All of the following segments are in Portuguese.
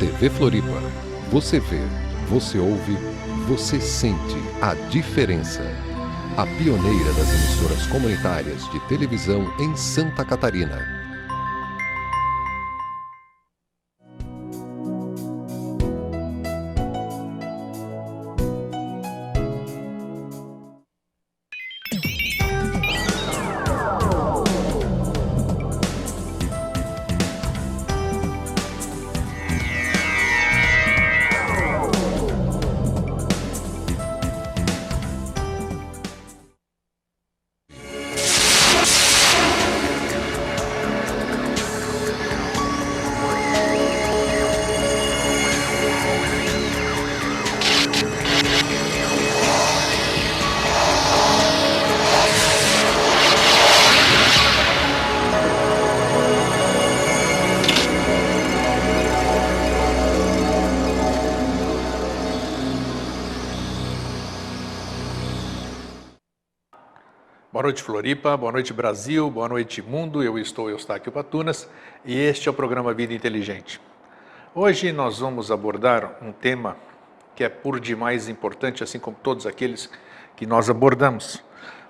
TV Floripa. Você vê, você ouve, você sente a diferença. A pioneira das emissoras comunitárias de televisão em Santa Catarina. Floripa. Boa noite, Brasil. Boa noite, mundo. Eu estou Eustáquio Patunas e este é o programa Vida Inteligente. Hoje nós vamos abordar um tema que é por demais importante, assim como todos aqueles que nós abordamos.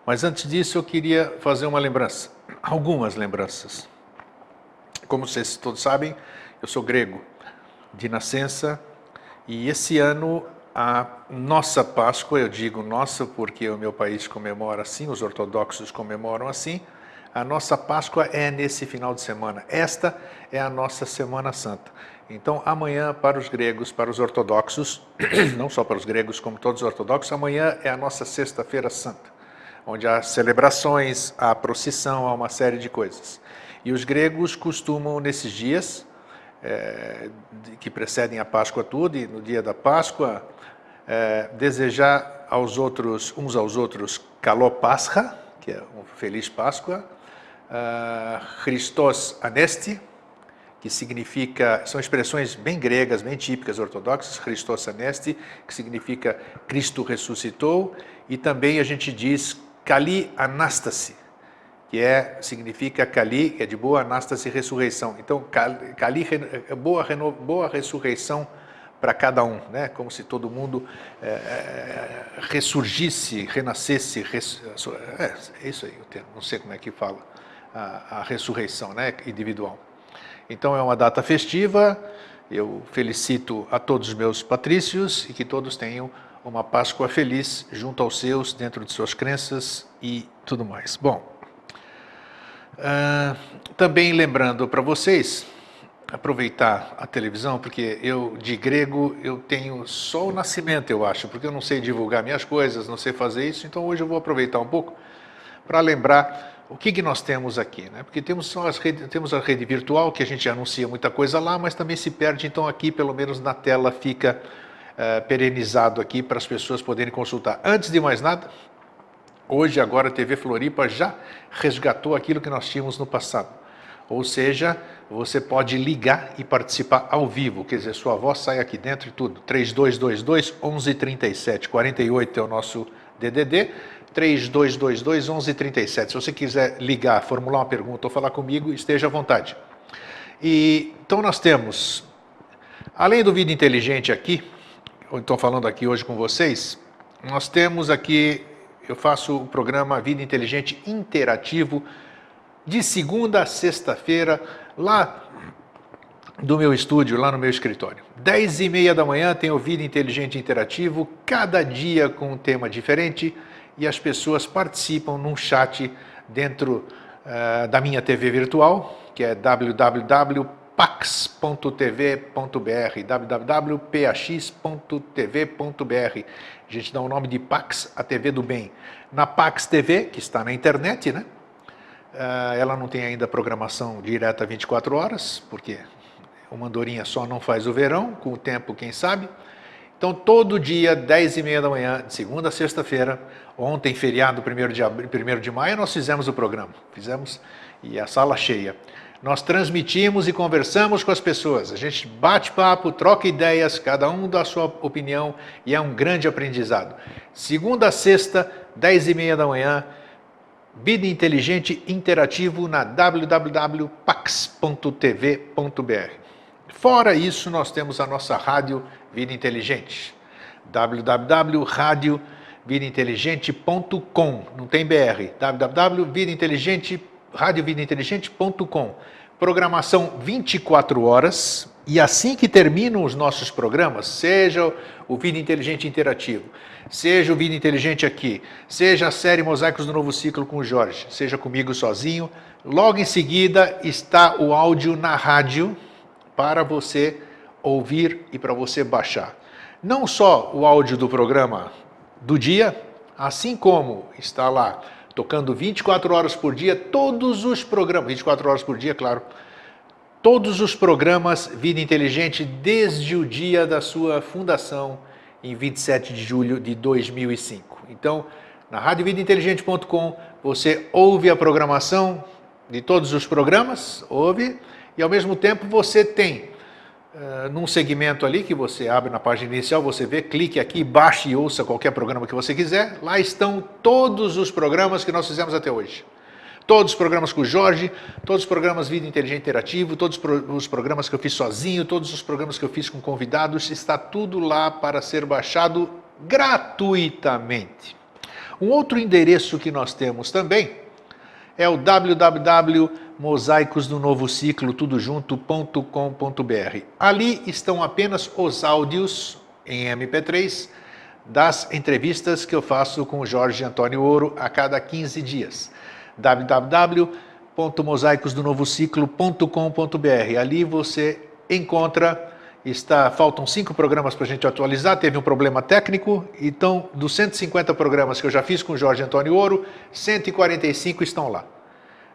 Mas antes disso, eu queria fazer uma lembrança, algumas lembranças. Como vocês todos sabem, eu sou grego de nascença e esse ano a nossa Páscoa, eu digo nossa porque o meu país comemora assim, os ortodoxos comemoram assim, a nossa Páscoa é nesse final de semana. Esta é a nossa Semana Santa. Então, amanhã, para os gregos, para os ortodoxos, não só para os gregos, como todos os ortodoxos, amanhã é a nossa Sexta-feira Santa, onde há celebrações, há procissão, há uma série de coisas. E os gregos costumam, nesses dias, é, que precedem a Páscoa tudo, e no dia da Páscoa, é, desejar aos outros, uns aos outros, Kalopascha, que é um feliz Páscoa, uh, Christos Anesti, que significa, são expressões bem gregas, bem típicas ortodoxas, Christos Anesti, que significa Cristo ressuscitou, e também a gente diz Kali Anastasi, que é, significa Kali, que é de boa Anastasi, ressurreição. Então, Kali, boa, boa ressurreição para cada um, né? como se todo mundo é, ressurgisse, renascesse, res, é, é, isso aí o termo, não sei como é que fala, a, a ressurreição né? individual. Então é uma data festiva, eu felicito a todos os meus patrícios e que todos tenham uma Páscoa feliz junto aos seus, dentro de suas crenças e tudo mais. Bom, uh, também lembrando para vocês aproveitar a televisão, porque eu, de grego, eu tenho só o nascimento, eu acho, porque eu não sei divulgar minhas coisas, não sei fazer isso, então hoje eu vou aproveitar um pouco para lembrar o que, que nós temos aqui, né? Porque temos, só as redes, temos a rede virtual, que a gente anuncia muita coisa lá, mas também se perde, então aqui, pelo menos na tela, fica uh, perenizado aqui para as pessoas poderem consultar. Antes de mais nada, hoje, agora, a TV Floripa já resgatou aquilo que nós tínhamos no passado ou seja, você pode ligar e participar ao vivo, quer dizer, sua voz sai aqui dentro e tudo. 3222 1137, 48 é o nosso DDD, 3222 1137. Se você quiser ligar, formular uma pergunta ou falar comigo, esteja à vontade. E então nós temos, além do Vida Inteligente aqui, eu estou falando aqui hoje com vocês, nós temos aqui, eu faço o programa Vida Inteligente Interativo de segunda a sexta-feira, lá do meu estúdio, lá no meu escritório. Dez e meia da manhã tem o Vida Inteligente Interativo, cada dia com um tema diferente e as pessoas participam num chat dentro uh, da minha TV virtual, que é www.pax.tv.br, www.pax.tv.br. A gente dá o nome de Pax, a TV do bem. Na Pax TV, que está na internet, né? Ah, ela não tem ainda programação direta 24 horas, porque o Mandorinha só não faz o verão, com o tempo, quem sabe. Então, todo dia, 10 e meia da manhã, de segunda a sexta-feira, ontem, feriado, 1 de, abril, 1 de maio, nós fizemos o programa. Fizemos e a sala cheia. Nós transmitimos e conversamos com as pessoas. A gente bate papo, troca ideias, cada um dá a sua opinião e é um grande aprendizado. Segunda a sexta, 10 e meia da manhã, Vida Inteligente Interativo na www.pax.tv.br. Fora isso, nós temos a nossa rádio Vida Inteligente, www.radiovidainteligente.com, não tem BR, www.vidainteligente.com. Programação 24 horas, e assim que terminam os nossos programas, seja o Vida Inteligente Interativo, seja o Vida Inteligente aqui, seja a série Mosaicos do Novo Ciclo com o Jorge, seja comigo sozinho, logo em seguida está o áudio na rádio para você ouvir e para você baixar. Não só o áudio do programa do dia, assim como está lá tocando 24 horas por dia, todos os programas, 24 horas por dia, claro, todos os programas Vida Inteligente desde o dia da sua fundação em 27 de julho de 2005. Então, na radiovidainteligente.com você ouve a programação de todos os programas, ouve, e ao mesmo tempo você tem uh, num segmento ali que você abre na página inicial, você vê, clique aqui, baixe e ouça qualquer programa que você quiser. Lá estão todos os programas que nós fizemos até hoje. Todos os programas com o Jorge, todos os programas Vida Inteligente Interativo, todos os programas que eu fiz sozinho, todos os programas que eu fiz com convidados, está tudo lá para ser baixado gratuitamente. Um outro endereço que nós temos também é o www.mosaicos do novo ciclo tudo junto.com.br. Ali estão apenas os áudios em MP3 das entrevistas que eu faço com Jorge Antônio Ouro a cada 15 dias. www.mosaicosdonovociclo.com.br. Ali você encontra Está, faltam cinco programas para a gente atualizar, teve um problema técnico, então dos 150 programas que eu já fiz com o Jorge Antônio Ouro, 145 estão lá.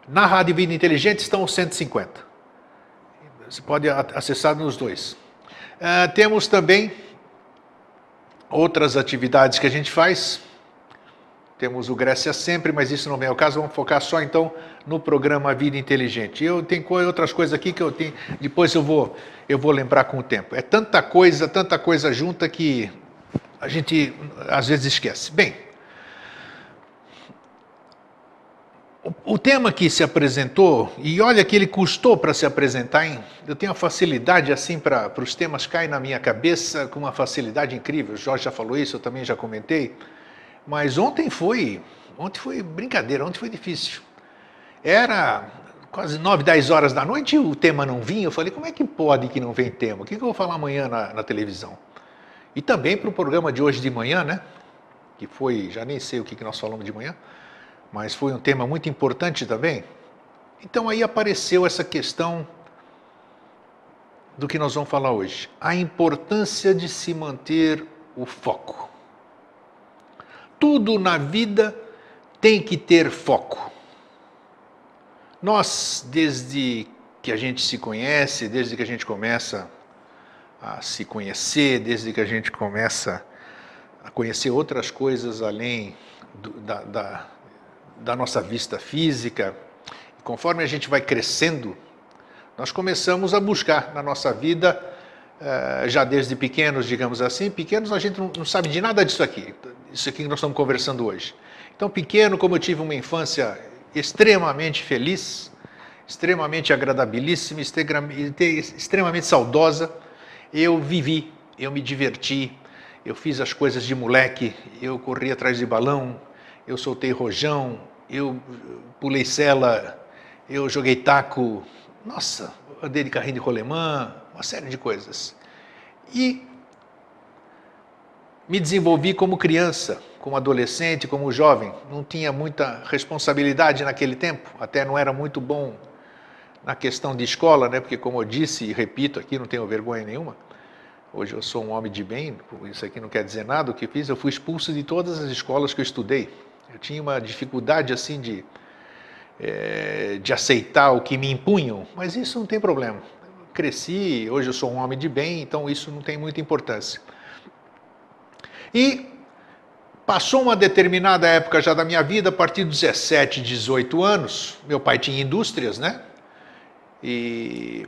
Na Rádio Vida Inteligente estão os 150. Você pode acessar nos dois. Uh, temos também outras atividades que a gente faz. Temos o Grécia Sempre, mas isso não vem ao caso. Vamos focar só então no programa Vida Inteligente. Eu tenho outras coisas aqui que eu tenho. Depois eu vou, eu vou lembrar com o tempo. É tanta coisa, tanta coisa junta que a gente às vezes esquece. Bem, o tema que se apresentou, e olha que ele custou para se apresentar, hein? eu tenho uma facilidade assim para os temas caem na minha cabeça com uma facilidade incrível. O Jorge já falou isso, eu também já comentei. Mas ontem foi, ontem foi brincadeira, ontem foi difícil. Era quase 9, 10 horas da noite e o tema não vinha. Eu falei, como é que pode que não vem tema? O que, eu vou falar amanhã na, na televisão? E também para o programa de hoje de manhã, né? Que foi, já nem sei o que, que nós falamos de manhã, mas foi um tema muito importante também. Então aí apareceu essa questão do que nós vamos falar hoje. A importância de se manter o foco. Tudo na vida tem que ter foco. Nós, desde que a gente se conhece, desde que a gente começa a se conhecer, desde que a gente começa a conhecer outras coisas além do, da, da, da nossa vista física, conforme a gente vai crescendo, nós começamos a buscar na nossa vida eh, já desde pequenos, digamos assim, pequenos a gente não, sabe de nada disso aqui, isso aqui que nós estamos conversando hoje. Então, pequeno, como eu tive uma infância extremamente feliz, extremamente agradabilíssima, extremamente saudosa, eu vivi, eu me diverti, eu fiz as coisas de moleque, eu corri atrás de balão, eu soltei rojão, eu pulei cela, eu joguei taco, nossa, andei de carrinho de rolemã, uma série de coisas. E me desenvolvi como criança, como adolescente, como jovem. Não tinha muita responsabilidade naquele tempo, até não era muito bom na questão de escola, né? Porque como eu disse e repito aqui, não tenho vergonha nenhuma. Hoje eu sou um homem de bem, isso aqui não quer dizer nada. O que fiz, eu fui expulso de todas as escolas que eu estudei. Eu tinha uma dificuldade assim de é, de aceitar o que me impunham, mas isso não tem problema cresci, hoje eu sou um homem de bem, então isso não tem muita importância. E passou uma determinada época já da minha vida, a partir dos 17, 18 anos, meu pai tinha indústrias, né? E,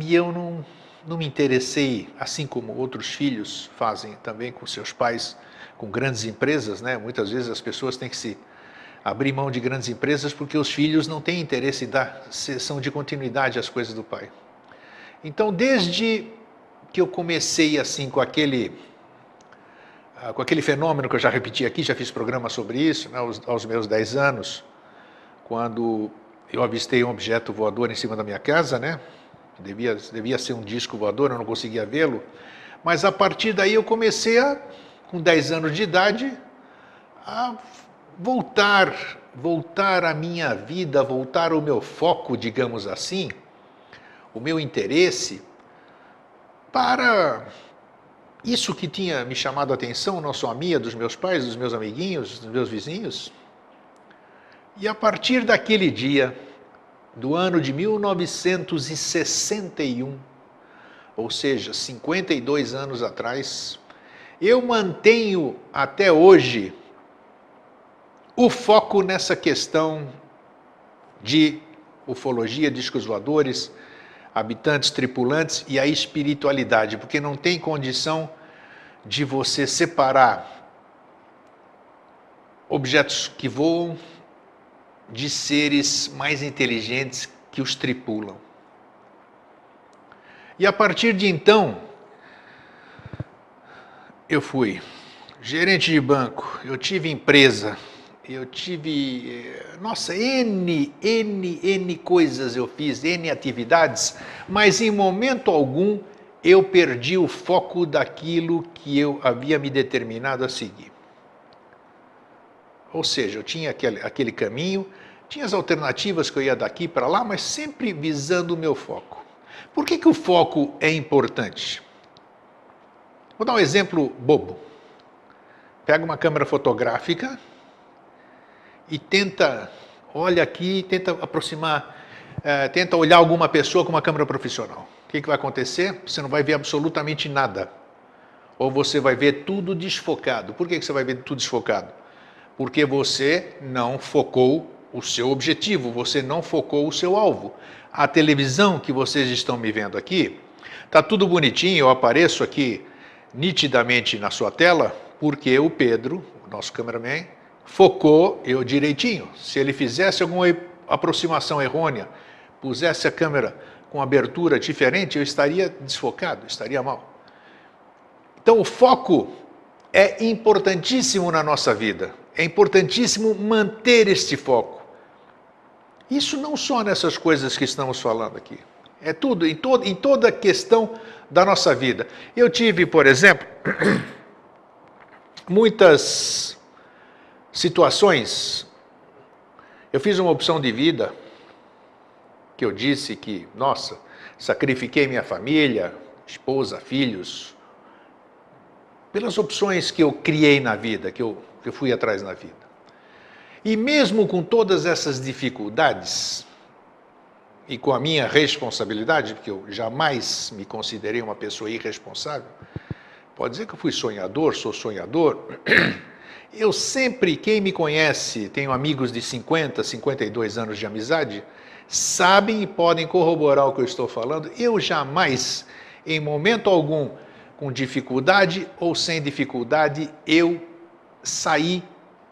e eu não, não me interessei, assim como outros filhos fazem também com seus pais, com grandes empresas, né? Muitas vezes as pessoas têm que se abrir mão de grandes empresas porque os filhos não têm interesse em dar sessão de continuidade às coisas do pai. Então, desde que eu comecei assim com aquele ah, com aquele fenômeno que eu já repeti aqui, já fiz programa sobre isso, né, aos, aos meus 10 anos, quando eu avistei um objeto voador em cima da minha casa, né? Devia, devia ser um disco voador, eu não conseguia vê-lo. Mas a partir daí eu comecei a, com 10 anos de idade, a voltar, voltar a minha vida, voltar o meu foco, digamos assim, o meu interesse para isso que tinha me chamado a atenção, não só a minha, dos meus pais, dos meus amiguinhos, dos meus vizinhos. E a partir daquele dia, do ano de 1961, ou seja, 52 anos atrás, eu mantenho até hoje o foco nessa questão de ufologia, discos voadores, habitantes, tripulantes e a espiritualidade, porque não tem condição de você separar objetos que voam de seres mais inteligentes que os tripulam. E a partir de então, eu fui gerente de banco, eu tive empresa, eu tive, eh, nossa, N, N, N coisas eu fiz, N atividades, mas em momento algum eu perdi o foco daquilo que eu havia me determinado a seguir. Ou seja, eu tinha aquele, aquele caminho, tinha as alternativas que eu ia daqui para lá, mas sempre visando o meu foco. Por que, que o foco é importante? Vou dar um exemplo bobo. Pega uma câmera fotográfica e tenta, olha aqui, tenta aproximar, é, tenta olhar alguma pessoa com uma câmera profissional. O que, que vai acontecer? Você não vai ver absolutamente nada. Ou você vai ver tudo desfocado. Por que, que você vai ver tudo desfocado? Porque você não focou o seu objetivo, você não focou o seu alvo. A televisão que vocês estão me vendo aqui, está tudo bonitinho, eu apareço aqui nitidamente na sua tela, porque o Pedro, o nosso cameraman, focou eu direitinho. Se ele fizesse alguma aproximação errônea, pusesse a câmera com abertura diferente, eu estaria desfocado, estaria mal. Então, o foco é importantíssimo na nossa vida. É importantíssimo manter este foco. Isso não só nessas coisas que estamos falando aqui. É tudo, em, todo, em toda questão da nossa vida. Eu tive, por exemplo, muitas situações. Eu fiz uma opção de vida que eu disse que, nossa, sacrifiquei minha família, esposa, filhos, pelas opções que eu criei na vida, que eu, que eu fui atrás na vida. E mesmo com todas essas dificuldades, e com a minha responsabilidade, porque eu jamais me considerei uma pessoa irresponsável, pode dizer que eu fui sonhador, sou sonhador. Eu sempre, quem me conhece, tenho amigos de 50, 52 anos de amizade, sabem e podem corroborar o que eu estou falando. Eu jamais, em momento algum, com dificuldade ou sem dificuldade, eu saí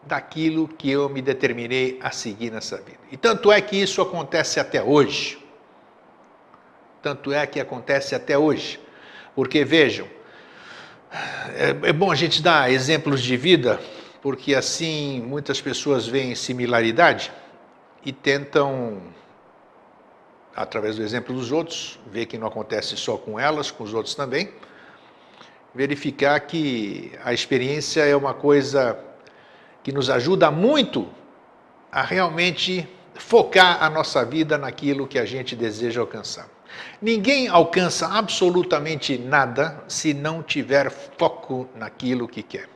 daquilo que eu me determinei a seguir nessa vida. E tanto é que isso acontece até hoje. Tanto é que acontece até hoje. Porque vejam, é, é bom a gente dar exemplos de vida, porque assim muitas pessoas veem similaridade e tentam, através do exemplo dos outros, ver que não acontece só com elas, com os outros também, verificar que a experiência é uma coisa que nos ajuda muito a realmente focar a nossa vida naquilo que a gente deseja alcançar. Ninguém alcança absolutamente nada se não tiver foco naquilo que quer.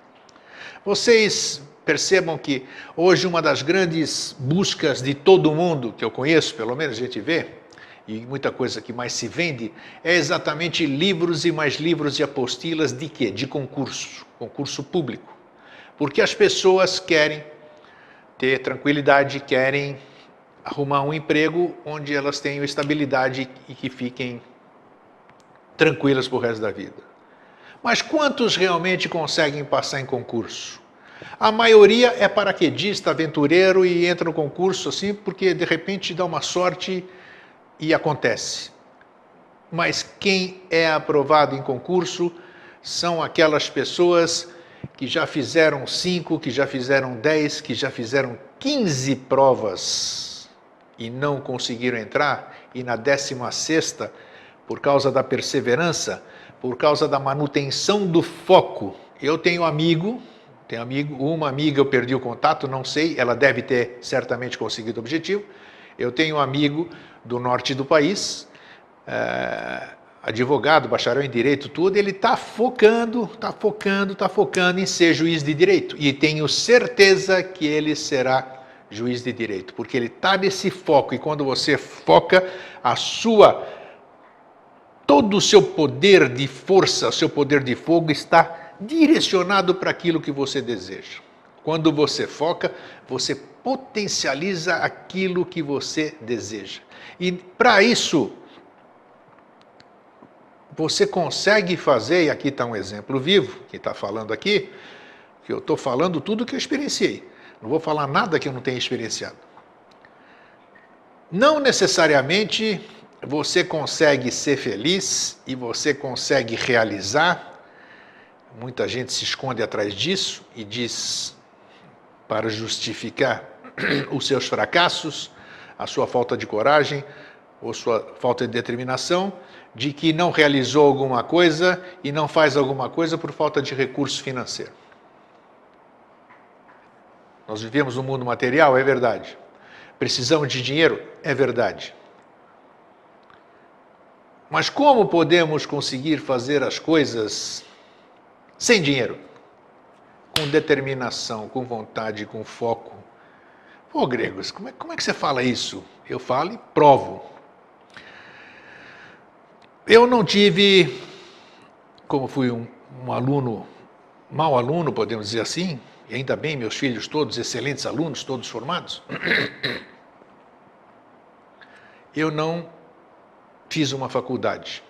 Vocês percebam que hoje uma das grandes buscas de todo mundo que eu conheço, pelo menos a gente vê, e muita coisa que mais se vende, é exatamente livros e mais livros e apostilas de quê? De concurso, concurso público. Porque as pessoas querem ter tranquilidade, querem arrumar um emprego onde elas tenham estabilidade e que fiquem tranquilas para o resto da vida. Mas quantos realmente conseguem passar em concurso? A maioria é paraquedista, aventureiro e entra no concurso assim porque de repente dá uma sorte e acontece. mas quem é aprovado em concurso são aquelas pessoas que já fizeram cinco, que já fizeram dez, que já fizeram quinze provas e não conseguiram entrar, e na décima sexta, por causa da perseverança, por causa da manutenção do foco. Eu tenho amigo, tenho amigo, uma amiga eu perdi o contato, não sei, ela deve ter certamente conseguido o objetivo. Eu tenho um amigo do norte do país, é, advogado, bacharel em direito, tudo, ele está focando, está focando, está focando em ser juiz de direito. E tenho certeza que ele será juiz de direito, porque ele está nesse foco. E quando você foca, a sua todo o seu poder de força, seu poder de fogo está direcionado para aquilo que você deseja. Quando você foca, você potencializa aquilo que você deseja. E para isso, você consegue fazer, e aqui está um exemplo vivo, que está falando aqui, que eu estou falando tudo que eu experienciei. Não vou falar nada que eu não tenha experienciado. Não necessariamente você consegue ser feliz e você consegue realizar. Muita gente se esconde atrás disso e diz para justificar os seus fracassos, a sua falta de coragem ou sua falta de determinação, de que não realizou alguma coisa e não faz alguma coisa por falta de recurso financeiro. Nós vivemos um mundo material, é verdade. Precisamos de dinheiro, é verdade. Mas como podemos conseguir fazer as coisas sem dinheiro? Com determinação, com vontade, com foco. Pô, gregos, como é, como é que você fala isso? Eu falo e provo. Eu não tive, como fui um, um aluno, mau aluno, podemos dizer assim, e ainda bem, meus filhos todos excelentes alunos, todos formados, eu não fiz uma faculdade.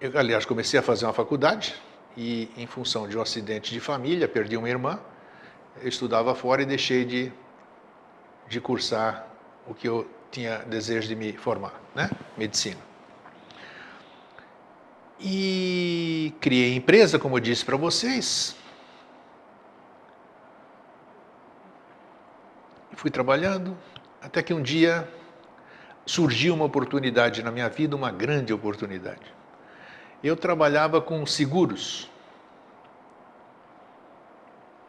Eu, aliás, comecei a fazer uma faculdade e, em função de um acidente de família, perdi uma irmã. Eu estudava fora e deixei de, de cursar o que eu tinha desejo de me formar, né? Medicina. E criei empresa, como eu disse para vocês. Fui trabalhando, até que um dia surgiu uma oportunidade na minha vida, uma grande oportunidade. Eu trabalhava com seguros.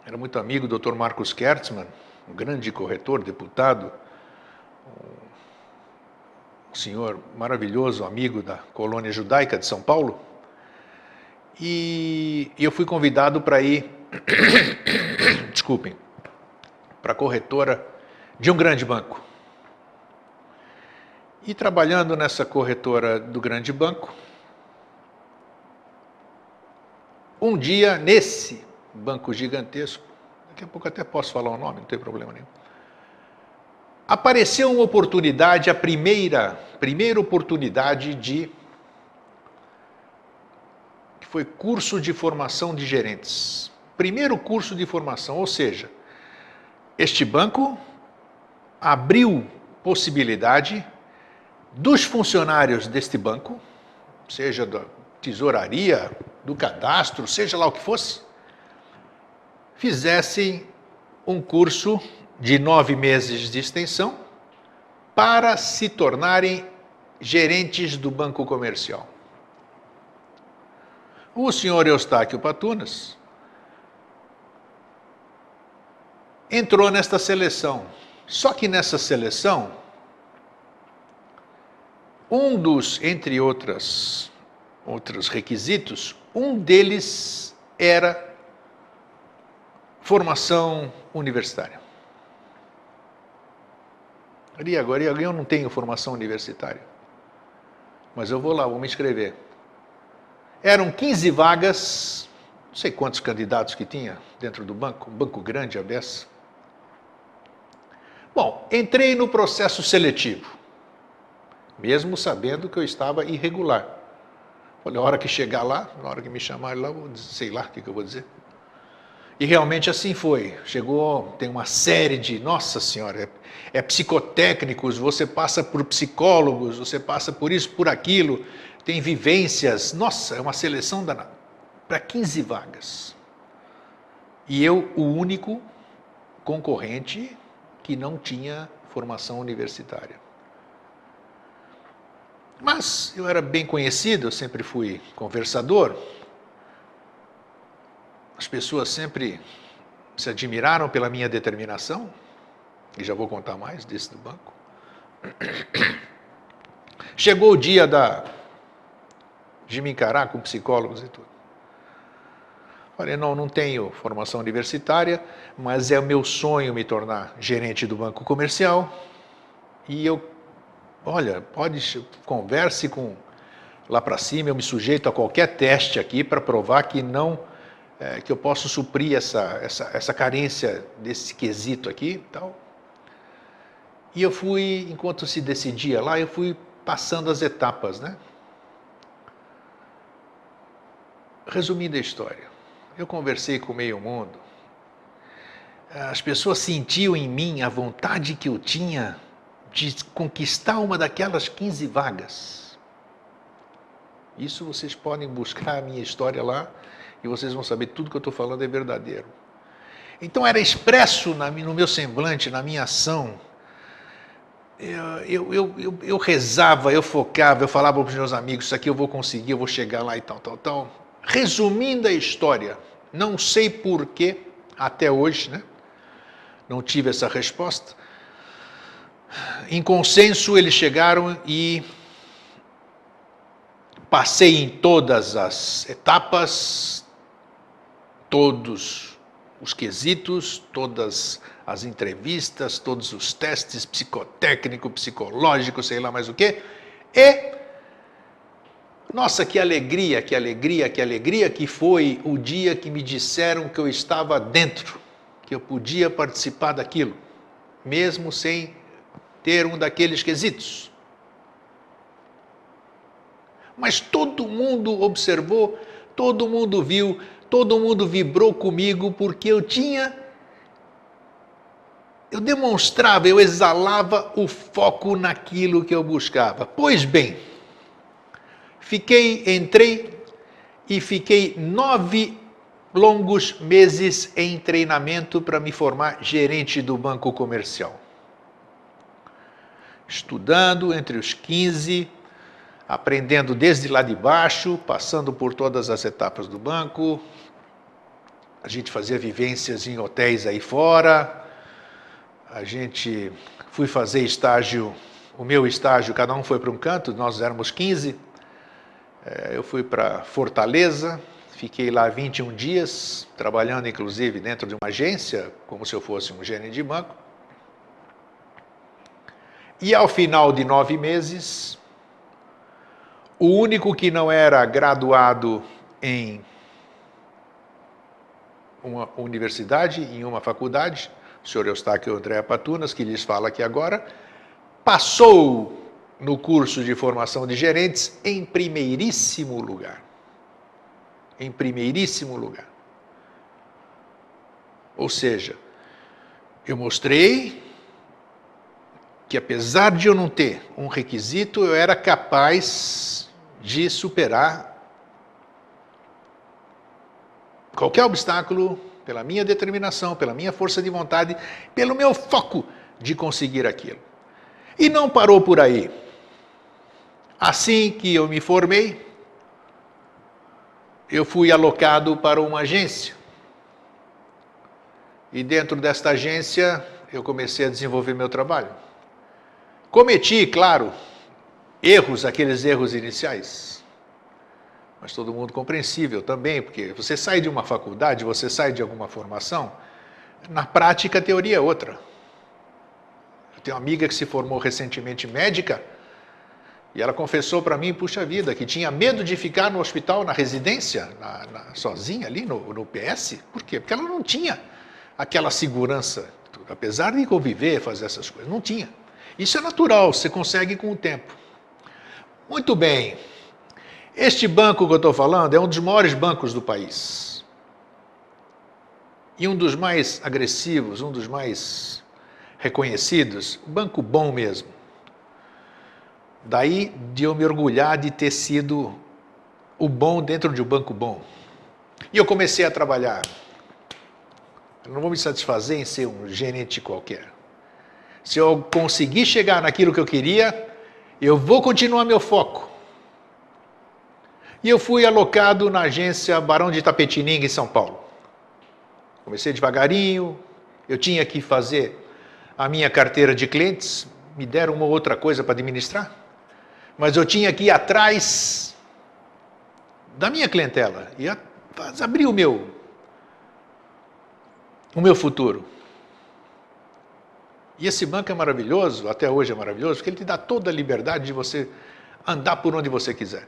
Era muito amigo do Dr. Marcos Kertzmann, um grande corretor, deputado, um senhor maravilhoso, amigo da colônia judaica de São Paulo. E eu fui convidado para ir, desculpem, para a corretora de um grande banco. E trabalhando nessa corretora do grande banco, um dia nesse banco gigantesco, daqui a pouco até posso falar o nome, não tem problema nenhum. Apareceu uma oportunidade, a primeira, primeira oportunidade de que foi curso de formação de gerentes. Primeiro curso de formação, ou seja, este banco abriu possibilidade dos funcionários deste banco, seja da tesouraria, do cadastro, seja lá o que fosse, fizessem um curso de nove meses de extensão para se tornarem gerentes do banco comercial. O senhor Eustáquio Patunas entrou nesta seleção. Só que nessa seleção, um dos, entre outras, outros requisitos, um deles era formação universitária. E agora eu não tenho formação universitária, mas eu vou lá, vou me inscrever. Eram 15 vagas, não sei quantos candidatos que tinha dentro do banco, um banco grande, a beça. Bom, entrei no processo seletivo mesmo sabendo que eu estava irregular. Falei, a hora que chegar lá, na hora que me chamarem lá, sei lá o que, que eu vou dizer. E realmente assim foi. Chegou, tem uma série de, nossa senhora, é, é psicotécnicos, você passa por psicólogos, você passa por isso, por aquilo, tem vivências. Nossa, é uma seleção danada. Para 15 vagas. E eu, o único concorrente que não tinha formação universitária. Mas eu era bem conhecido, eu sempre fui conversador. As pessoas sempre se admiraram pela minha determinação, e já vou contar mais desse do banco. Chegou o dia da, de me encarar com psicólogos e tudo. Falei, não, não tenho formação universitária, mas é o meu sonho me tornar gerente do banco comercial. E eu, olha, pode, converse com lá para cima, eu me sujeito a qualquer teste aqui para provar que não, é, que eu posso suprir essa, essa, essa carência desse quesito aqui tal. E eu fui, enquanto se decidia lá, eu fui passando as etapas, né? Resumindo a história, eu conversei com meio mundo. As pessoas sentiam em mim a vontade que eu tinha de conquistar uma daquelas 15 vagas. Isso vocês podem buscar a minha história lá e vocês vão saber tudo que eu estou falando é verdadeiro. Então era expresso no meu semblante, na minha ação. Eu, eu, eu, eu, rezava, eu focava, eu falava para os meus amigos: Isso aqui eu vou conseguir, eu vou chegar lá e tal, tal, tal. Resumindo a história, não sei porquê, até hoje, né? Não tive essa resposta. Em consenso, eles chegaram e passei em todas as etapas, todos os quesitos, todas as entrevistas, todos os testes psicotécnico, psicológico, sei lá mais o quê, e nossa, que alegria, que alegria, que alegria que foi o dia que me disseram que eu estava dentro, que eu podia participar daquilo, mesmo sem ter um daqueles quesitos. Mas todo mundo observou, todo mundo viu, todo mundo vibrou comigo, porque eu tinha. Eu demonstrava, eu exalava o foco naquilo que eu buscava. Pois bem, Fiquei, entrei e fiquei nove longos meses em treinamento para me formar gerente do banco comercial. Estudando entre os 15, aprendendo desde lá de baixo, passando por todas as etapas do banco. A gente fazia vivências em hotéis aí fora. A gente fui fazer estágio, o meu estágio, cada um foi para um canto, nós éramos 15 é, eu fui para Fortaleza, fiquei lá 21 dias, trabalhando inclusive dentro de uma agência, como se eu fosse um gerente de banco. E ao final de nove meses, o único que não era graduado em uma universidade, em uma faculdade, o senhor Eustáquio André Patunas, que lhes fala aqui agora, passou no curso de formação de gerentes em primeiríssimo lugar. Em primeiríssimo lugar. Ou seja, eu mostrei que apesar de eu não ter um requisito, eu era capaz de superar qualquer obstáculo pela minha determinação, pela minha força de vontade, pelo meu foco de conseguir aquilo. E não parou por aí. Assim que eu me formei, eu fui alocado para uma agência. E dentro desta agência, eu comecei a desenvolver meu trabalho. Cometi, claro, erros, aqueles erros iniciais. Mas todo mundo compreensível também, porque você sai de uma faculdade, você sai de alguma formação, na prática a teoria é outra. Eu tenho uma amiga que se formou recentemente médica, e ela confessou para mim, puxa vida, que tinha medo de ficar no hospital, na residência, na, na, sozinha ali no, no PS. Por quê? Porque ela não tinha aquela segurança, apesar de conviver, fazer essas coisas, não tinha. Isso é natural, você consegue com o tempo. Muito bem. Este banco que eu estou falando é um dos maiores bancos do país. E um dos mais agressivos, um dos mais reconhecidos, banco bom mesmo. Daí de eu me orgulhar de ter sido o bom dentro de um banco bom. E eu comecei a trabalhar. Eu não vou me satisfazer em ser um gerente qualquer. Se eu conseguir chegar naquilo que eu queria, eu vou continuar meu foco. E eu fui alocado na agência Barão de Tapetininga, em São Paulo. Comecei devagarinho, eu tinha que fazer a minha carteira de clientes, me deram uma outra coisa para administrar, mas eu tinha que ir atrás da minha clientela e abrir o meu o meu futuro. E esse banco é maravilhoso, até hoje é maravilhoso, porque ele te dá toda a liberdade de você andar por onde você quiser.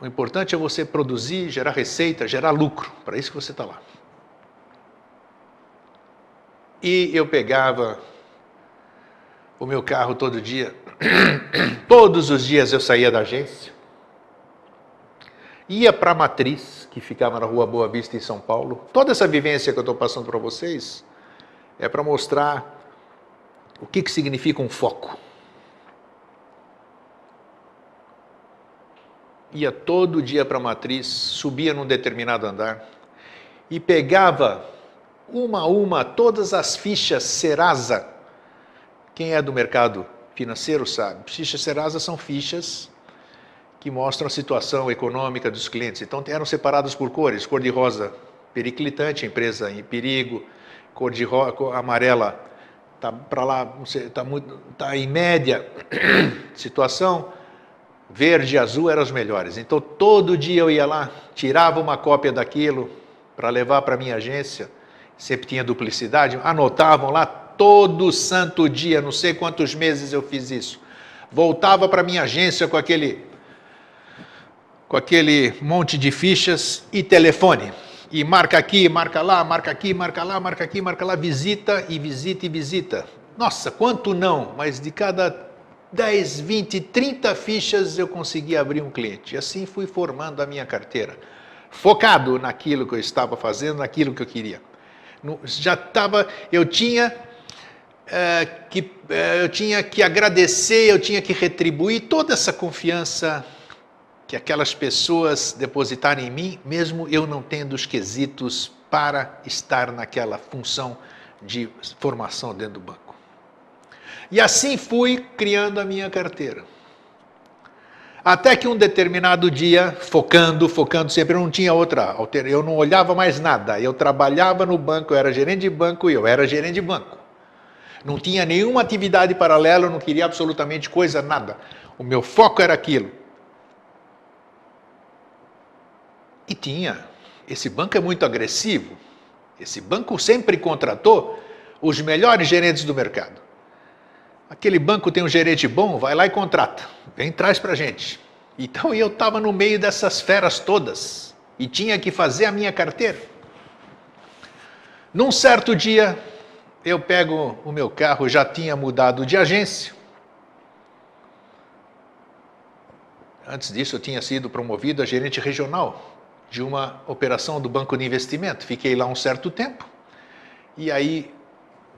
O importante é você produzir, gerar receita, gerar lucro. Para isso que você está lá. E eu pegava o meu carro todo dia. Todos os dias eu saía da agência. Ia para a matriz, que ficava na rua Boa Vista, em São Paulo. Toda essa vivência que eu estou passando para vocês é para mostrar o que, que significa um foco. ia todo dia para a matriz, subia num determinado andar e pegava uma a uma todas as fichas Serasa. Quem é do mercado financeiro sabe. Fichas Serasa são fichas que mostram a situação econômica dos clientes. Então eram separadas por cores: cor de rosa periclitante, empresa em perigo, cor de cor amarela está para lá, está tá em média situação verde e azul eram os melhores. Então todo dia eu ia lá, tirava uma cópia daquilo para levar para minha agência, sempre tinha duplicidade, anotavam lá todo santo dia, não sei quantos meses eu fiz isso. Voltava para minha agência com aquele com aquele monte de fichas e telefone. E marca aqui, marca lá, marca aqui, marca lá, marca aqui, marca lá, visita e visita e visita. Nossa, quanto não, mas de cada 10, 20, 30 fichas eu consegui abrir um cliente. E assim fui formando a minha carteira, focado naquilo que eu estava fazendo, naquilo que eu queria. Já estava, eu tinha é, que é, eu tinha que agradecer, eu tinha que retribuir toda essa confiança que aquelas pessoas depositaram em mim, mesmo eu não tendo os quesitos para estar naquela função de formação dentro do banco. E assim fui criando a minha carteira. Até que um determinado dia, focando, focando sempre, eu não tinha outra, eu não olhava mais nada. Eu trabalhava no banco, eu era gerente de banco e eu era gerente de banco. Não tinha nenhuma atividade paralela, eu não queria absolutamente coisa, nada. O meu foco era aquilo. E tinha. Esse banco é muito agressivo. Esse banco sempre contratou os melhores gerentes do mercado. Aquele banco tem um gerente bom, vai lá e contrata. Vem, traz para gente. Então eu estava no meio dessas feras todas e tinha que fazer a minha carteira. Num certo dia, eu pego o meu carro, já tinha mudado de agência. Antes disso, eu tinha sido promovido a gerente regional de uma operação do Banco de Investimento. Fiquei lá um certo tempo e aí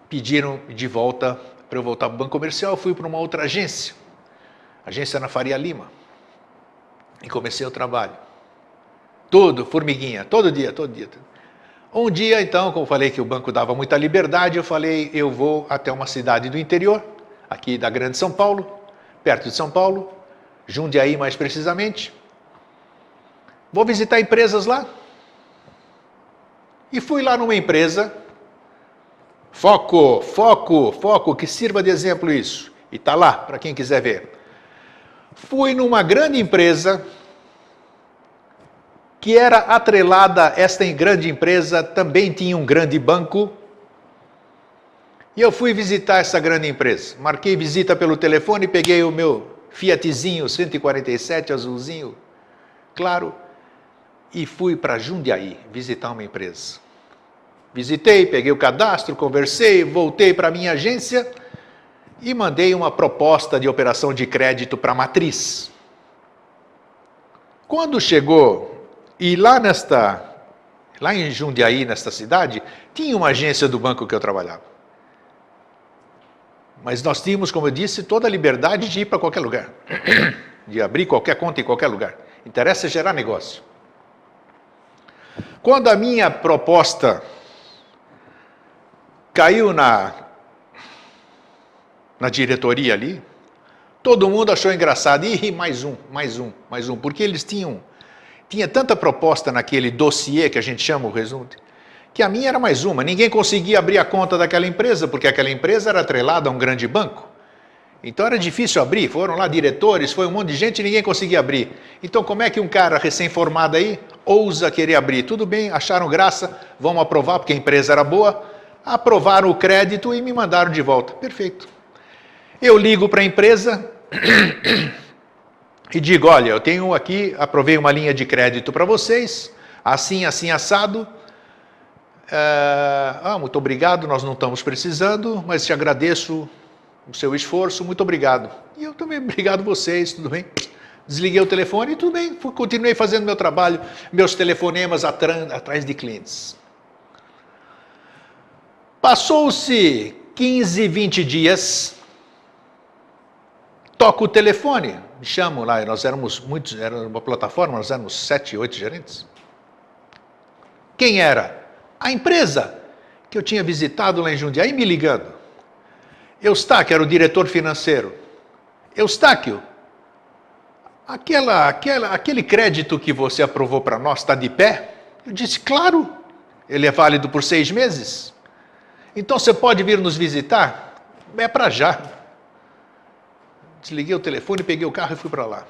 pediram de volta para eu voltar para o banco comercial, eu fui para uma outra agência, agência na Faria Lima, e comecei o trabalho. Tudo, formiguinha, todo dia, todo dia. Um dia, então, como falei que o banco dava muita liberdade, eu falei, eu vou até uma cidade do interior, aqui da Grande São Paulo, perto de São Paulo, Jundiaí mais precisamente. Vou visitar empresas lá. E fui lá numa empresa Foco, foco, foco, que sirva de exemplo isso. E está lá, para quem quiser ver. Fui numa grande empresa que era atrelada, esta grande empresa também tinha um grande banco. E eu fui visitar essa grande empresa. Marquei visita pelo telefone, peguei o meu Fiatzinho 147 azulzinho, claro, e fui para Jundiaí visitar uma empresa. Visitei, peguei o cadastro, conversei, voltei para a minha agência e mandei uma proposta de operação de crédito para a matriz. Quando chegou, e lá nesta, lá em Jundiaí, nesta cidade, tinha uma agência do banco que eu trabalhava. Mas nós tínhamos, como eu disse, toda a liberdade de ir para qualquer lugar, de abrir qualquer conta em qualquer lugar. Interessa gerar negócio. Quando a minha proposta caiu na, na diretoria ali, todo mundo achou engraçado. E mais um, mais um, mais um, porque eles tinham tinha tanta proposta naquele dossiê que a gente chama o resumo, que a minha era mais uma. Ninguém conseguia abrir a conta daquela empresa, porque aquela empresa era atrelada a um grande banco. Então era difícil abrir, foram lá diretores, foi um monte de gente e ninguém conseguia abrir. Então como é que um cara recém-formado aí ousa querer abrir? Tudo bem, acharam graça, vamos aprovar porque a empresa era boa, aprovaram o crédito e me mandaram de volta. Perfeito. Eu ligo para a empresa e digo, olha, eu tenho aqui, aprovei uma linha de crédito para vocês, assim, assim, assado. É, ah, muito obrigado, nós não estamos precisando, mas te agradeço o seu esforço, muito obrigado. E eu também, obrigado vocês, tudo bem? Desliguei o telefone e tudo bem, continuei fazendo meu trabalho, meus telefonemas atrás de clientes. Passou-se 15, 20 dias, toco o telefone, me chamam lá, nós éramos muitos, era uma plataforma, nós éramos sete, oito gerentes. Quem era? A empresa que eu tinha visitado lá em Jundiaí me ligando. Eustáquio era o diretor financeiro. Eustáquio, aquela, aquela, aquele crédito que você aprovou para nós está de pé? Eu disse, claro, ele é válido por seis meses. Então você pode vir nos visitar? É para já. Desliguei o telefone, peguei o carro e fui para lá.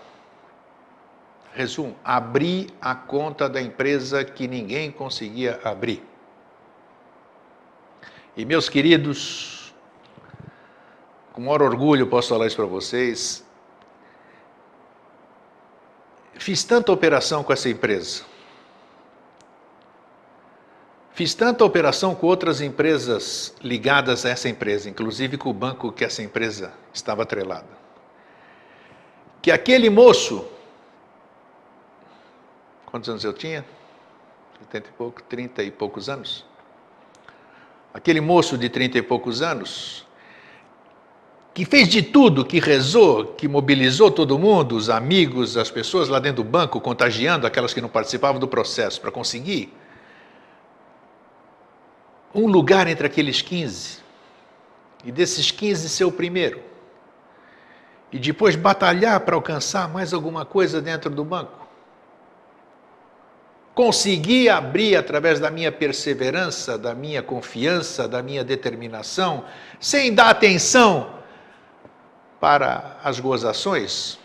Resumo: abri a conta da empresa que ninguém conseguia abrir. E meus queridos, com maior orgulho posso falar isso para vocês. Fiz tanta operação com essa empresa. Fiz tanta operação com outras empresas ligadas a essa empresa, inclusive com o banco que essa empresa estava atrelada. Que aquele moço, quantos anos eu tinha? 70 e pouco, 30 e poucos anos. Aquele moço de 30 e poucos anos que fez de tudo, que rezou, que mobilizou todo mundo, os amigos, as pessoas lá dentro do banco, contagiando aquelas que não participavam do processo, para conseguir um lugar entre aqueles 15. E desses 15 ser o primeiro. E depois batalhar para alcançar mais alguma coisa dentro do banco. Consegui abrir através da minha perseverança, da minha confiança, da minha determinação, sem dar atenção para as gozações,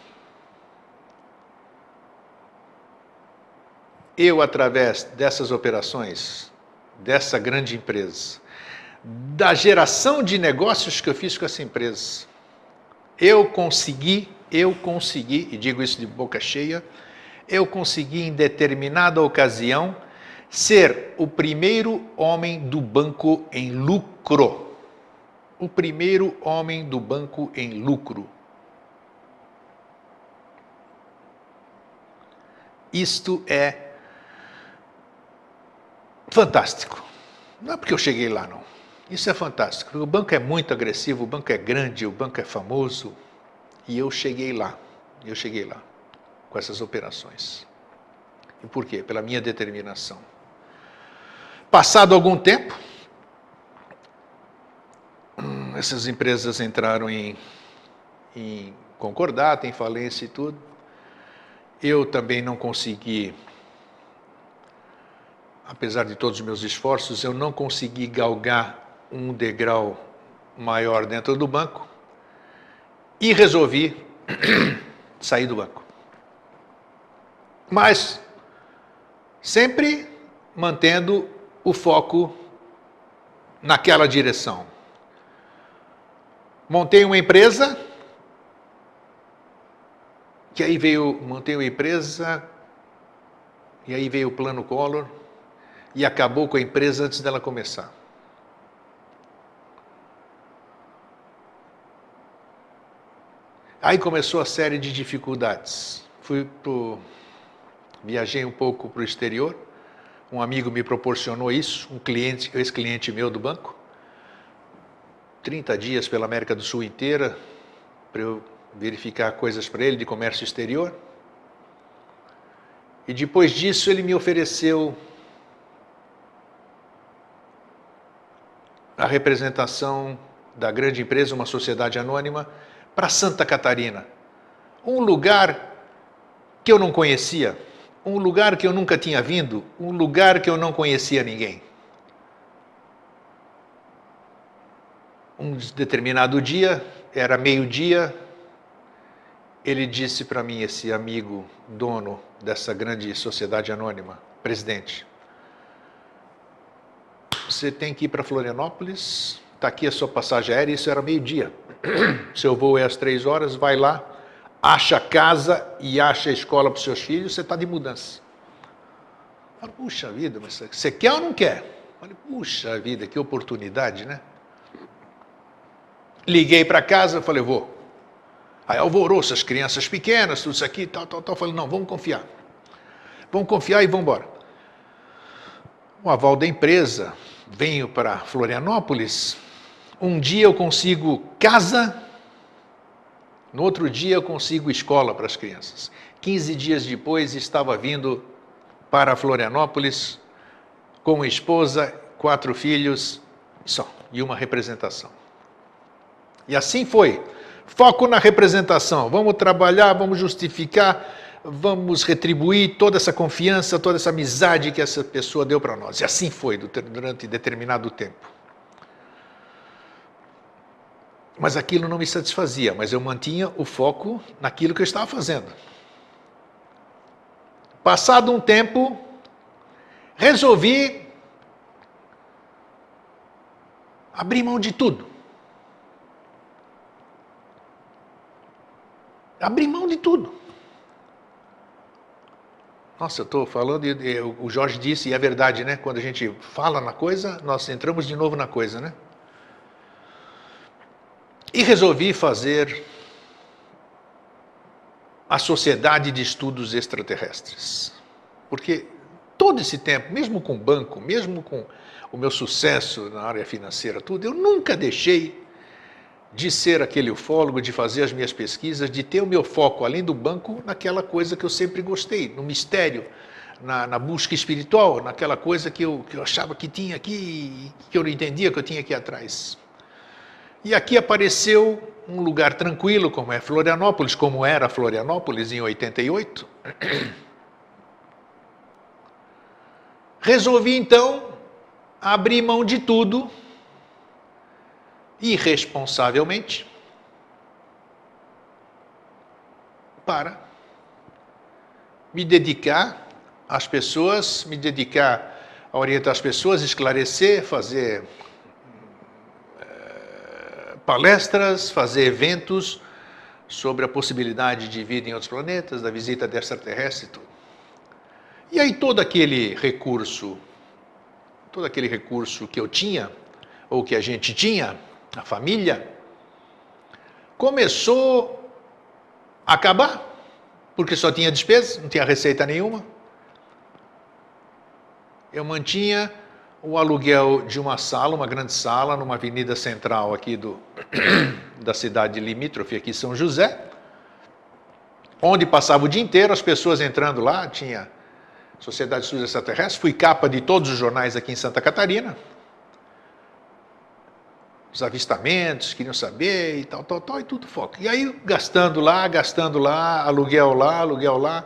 eu, através dessas operações, dessa grande empresa, da geração de negócios que eu fiz com essa empresa, eu consegui, eu consegui, e digo isso de boca cheia, eu consegui em determinada ocasião ser o primeiro homem do banco em lucro o primeiro homem do banco em lucro. Isto é fantástico. Não é porque eu cheguei lá, não. Isso é fantástico. O banco é muito agressivo, o banco é grande, o banco é famoso. E eu cheguei lá. Eu cheguei lá com essas operações. E por quê? Pela minha determinação. Passado algum tempo, essas empresas entraram em, em concordata, em falência e tudo. Eu também não consegui, apesar de todos os meus esforços, eu não consegui galgar um degrau maior dentro do banco e resolvi sair do banco. Mas sempre mantendo o foco naquela direção. Montei uma empresa, que aí veio, montei uma empresa, e aí veio o plano Collor, e acabou com a empresa antes dela começar. Aí começou a série de dificuldades. Fui pro, viajei um pouco para o exterior, Um amigo me proporcionou isso, um cliente, ex-cliente meu do banco. 30 dias pela América do Sul inteira para eu verificar coisas para ele de comércio exterior. E depois disso ele me ofereceu a representação da grande empresa, uma sociedade anônima, para Santa Catarina. Um lugar que eu não conhecia, um lugar que eu nunca tinha vindo, um lugar que eu não conhecia ninguém. Um determinado dia, era meio-dia, ele disse para mim, esse amigo dono dessa grande sociedade anônima, presidente, você tem que ir para Florianópolis, está aqui a sua passagem aérea, isso era meio-dia. Seu voo é às três horas, vai lá, acha casa e acha escola para os seus filhos, você está de mudança. Fala, puxa vida, mas você quer ou não quer? Falei, puxa vida, que oportunidade, né? Liguei para casa, falei, vou. Aí alvoroço, as crianças pequenas, tudo isso aqui, tal, tal, tal. Falei, não, vamos confiar. Vamos confiar e vamos embora. O aval da empresa, venho para Florianópolis, um dia eu consigo casa, no outro dia eu consigo escola para as crianças. 15 dias depois estava vindo para Florianópolis com esposa, quatro filhos só, e uma representação. E assim foi. Foco na representação. Vamos trabalhar, vamos justificar, vamos retribuir toda essa confiança, toda essa amizade que essa pessoa deu para nós. E assim foi durante determinado tempo. Mas aquilo não me satisfazia, mas eu mantinha o foco naquilo que eu estava fazendo. Passado um tempo, resolvi abrir mão de tudo. Abrir mão de tudo. Nossa, eu estou falando, e, o Jorge disse, e é verdade, né? Quando a gente fala na coisa, nós entramos de novo na coisa, né? E resolvi fazer a Sociedade de Estudos Extraterrestres. Porque todo esse tempo, mesmo com o banco, mesmo com o meu sucesso na área financeira, tudo, eu nunca deixei de ser aquele ufólogo, de fazer as minhas pesquisas, de ter o meu foco, além do banco, naquela coisa que eu sempre gostei, no mistério, na, na busca espiritual, naquela coisa que eu, que eu achava que tinha aqui, que eu não entendia que eu tinha aqui atrás. E aqui apareceu um lugar tranquilo, como é Florianópolis, como era Florianópolis em 88. Resolvi então abrir mão de tudo irresponsavelmente para me dedicar às pessoas, me dedicar a orientar as pessoas, esclarecer, fazer eh, palestras, fazer eventos sobre a possibilidade de vida em outros planetas, da visita de extraterrestre e tudo. E aí todo aquele recurso, todo aquele recurso que eu tinha, ou que a gente tinha, a família, começou a acabar, porque só tinha despesa, não tinha receita nenhuma. Eu mantinha o aluguel de uma sala, uma grande sala, numa avenida central aqui do, da cidade limítrofe, aqui São José, onde passava o dia inteiro as pessoas entrando lá, tinha Sociedade de Estudos Extraterrestres, fui capa de todos os jornais aqui em Santa Catarina, os avistamentos, queriam saber e tal, tal, tal, e tudo foco. E aí, gastando lá, gastando lá, aluguel lá, aluguel lá.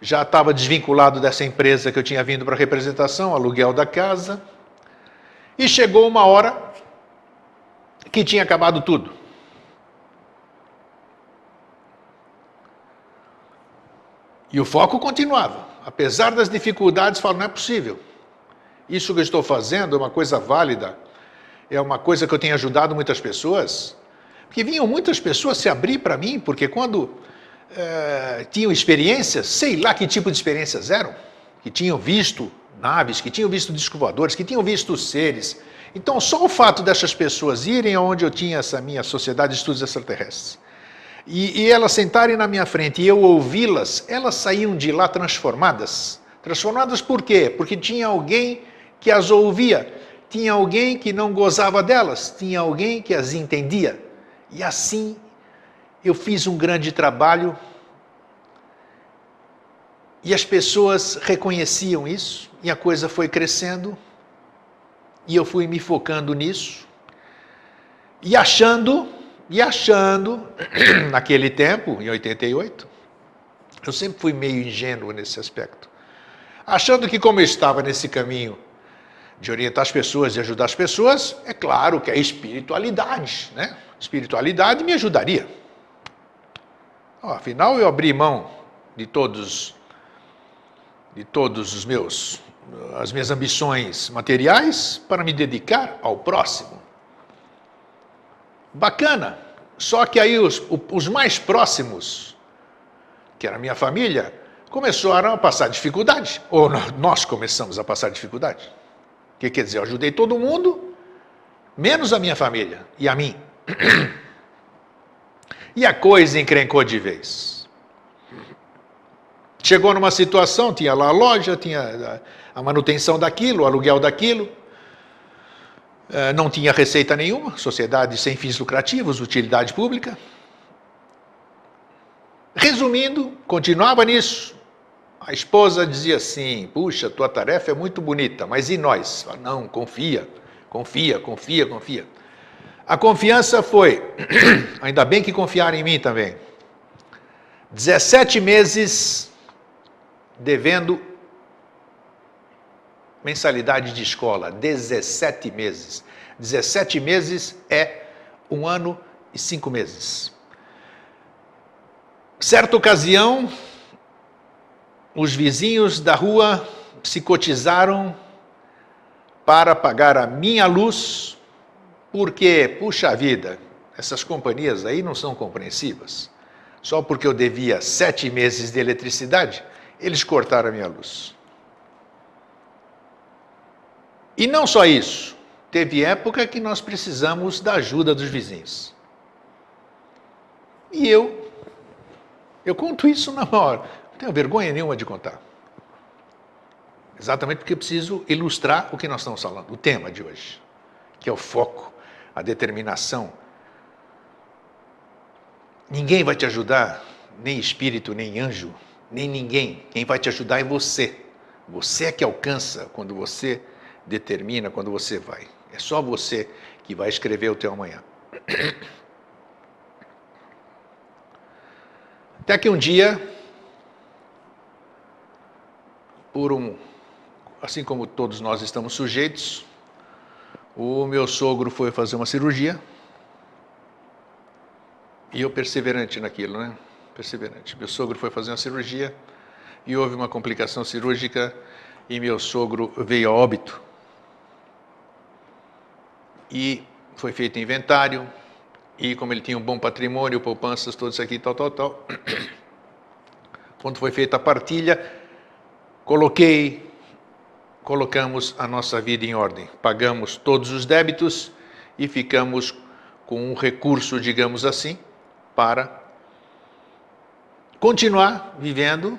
Já estava desvinculado dessa empresa que eu tinha vindo para representação, aluguel da casa. E chegou uma hora que tinha acabado tudo. E o foco continuava. Apesar das dificuldades, falo, não é possível. Isso que eu estou fazendo é uma coisa válida é uma coisa que eu tenho ajudado muitas pessoas, porque vinham muitas pessoas se abrir para mim, porque quando é, tinham experiências, sei lá que tipo de experiências eram, que tinham visto naves, que tinham visto discos voadores, que tinham visto seres. Então, só o fato dessas pessoas irem aonde eu tinha essa minha sociedade de estudos extraterrestres, e, e elas sentarem na minha frente e eu ouvi-las, elas saíam de lá transformadas, Transformadas por quê? Porque tinha alguém que as ouvia, tinha alguém que não gozava delas, tinha alguém que as entendia. E assim eu fiz um grande trabalho. E as pessoas reconheciam isso, e a coisa foi crescendo, e eu fui me focando nisso, e achando, e achando, naquele tempo, em 88, eu sempre fui meio ingênuo nesse aspecto, achando que, como eu estava nesse caminho de orientar as pessoas, de ajudar as pessoas, é claro que a espiritualidade, né? Espiritualidade me ajudaria. afinal, eu abri mão de todos de todos os meus as minhas ambições materiais para me dedicar ao próximo. Bacana. Só que aí os, os mais próximos, que era a minha família, começaram a passar dificuldade. Ou nós começamos a passar dificuldade. O que quer dizer? Eu ajudei todo mundo, menos a minha família e a mim. E a coisa encrencou de vez. Chegou numa situação, tinha lá a loja, tinha a manutenção daquilo, o aluguel daquilo, eh, não tinha receita nenhuma, sociedade sem fins lucrativos, utilidade pública. Resumindo, continuava nisso. A esposa dizia assim: Puxa, tua tarefa é muito bonita, mas e nós? Não, confia, confia, confia, confia. A confiança foi, ainda bem que confiaram em mim também. 17 meses devendo mensalidade de escola, 17 meses. 17 meses é um ano e cinco meses. Certa ocasião, os vizinhos da rua se cotizaram para pagar a minha luz, porque, puxa vida, essas companhias aí não são compreensivas. Só porque eu devia sete meses de eletricidade, eles cortaram a minha luz. E não só isso, teve época que nós precisamos da ajuda dos vizinhos. E eu, eu conto isso na hora, tenho vergonha nenhuma de contar. Exatamente porque preciso ilustrar o que nós estamos falando, o tema de hoje, que é o foco, a determinação. Ninguém vai te ajudar, nem espírito, nem anjo, nem ninguém. Quem vai te ajudar é você. Você é que alcança quando você determina, quando você vai. É só você que vai escrever o teu amanhã. Até que um dia, por um, assim como todos nós estamos sujeitos, o meu sogro foi fazer uma cirurgia e eu perseverante naquilo, né? perseverante. Meu sogro foi fazer uma cirurgia e houve uma complicação cirúrgica e meu sogro veio a óbito. E foi feito inventário, e como ele tinha um bom patrimônio, poupanças, tudo isso aqui, tal, tal, tal. Quando foi feita a partilha, coloquei, colocamos a nossa vida em ordem. Pagamos todos os débitos e ficamos com um recurso, digamos assim, para continuar vivendo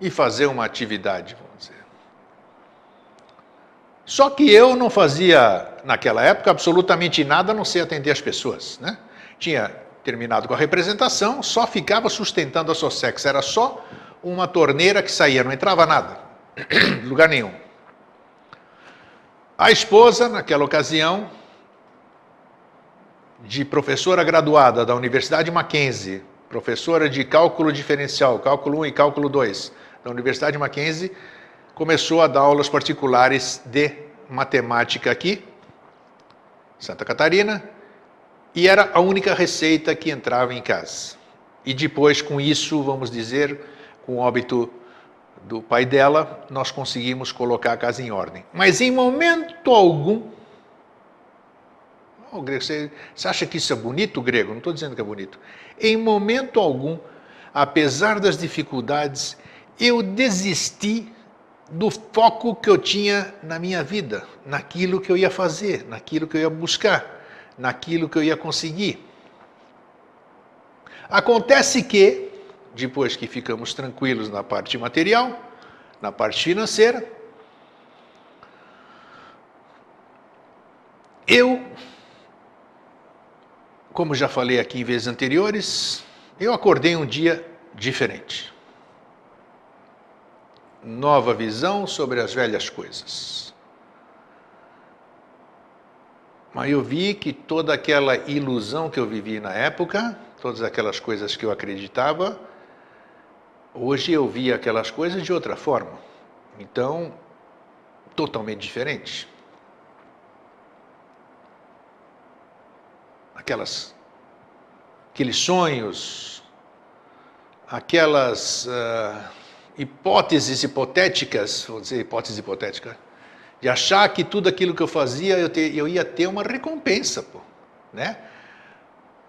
e fazer uma atividade, vamos dizer. Só que eu não fazia, naquela época, absolutamente nada a não ser atender as pessoas. Né? Tinha terminado com a representação, só ficava sustentando a Sossex. Era só uma torneira que saía, não entrava nada, lugar nenhum. A esposa, naquela ocasião, de professora graduada da Universidade Mackenzie, professora de cálculo diferencial, cálculo 1 e cálculo 2, da Universidade Mackenzie, começou a dar aulas particulares de matemática aqui, Santa Catarina, e era a única receita que entrava em casa. E depois, com isso, vamos dizer, com o óbito do pai dela, nós conseguimos colocar a casa em ordem. Mas em momento algum Oh, grego, você, você acha que isso é bonito, grego? Não estou dizendo que é bonito. Em momento algum, apesar das dificuldades, eu desisti do foco que eu tinha na minha vida, naquilo que eu ia fazer, naquilo que eu ia buscar, naquilo que eu ia conseguir. Acontece que, depois que ficamos tranquilos na parte material, na parte financeira. Eu, como já falei aqui em vezes anteriores, eu acordei um dia diferente. Nova visão sobre as velhas coisas. Mas eu vi que toda aquela ilusão que eu vivi na época, todas aquelas coisas que eu acreditava, hoje eu vi aquelas coisas de outra forma. Então, totalmente diferente. Aquelas, aqueles sonhos, aquelas uh, hipóteses hipotéticas, vou dizer hipótese hipotética, de achar que tudo aquilo que eu fazia eu, te, eu ia ter uma recompensa, pô, né?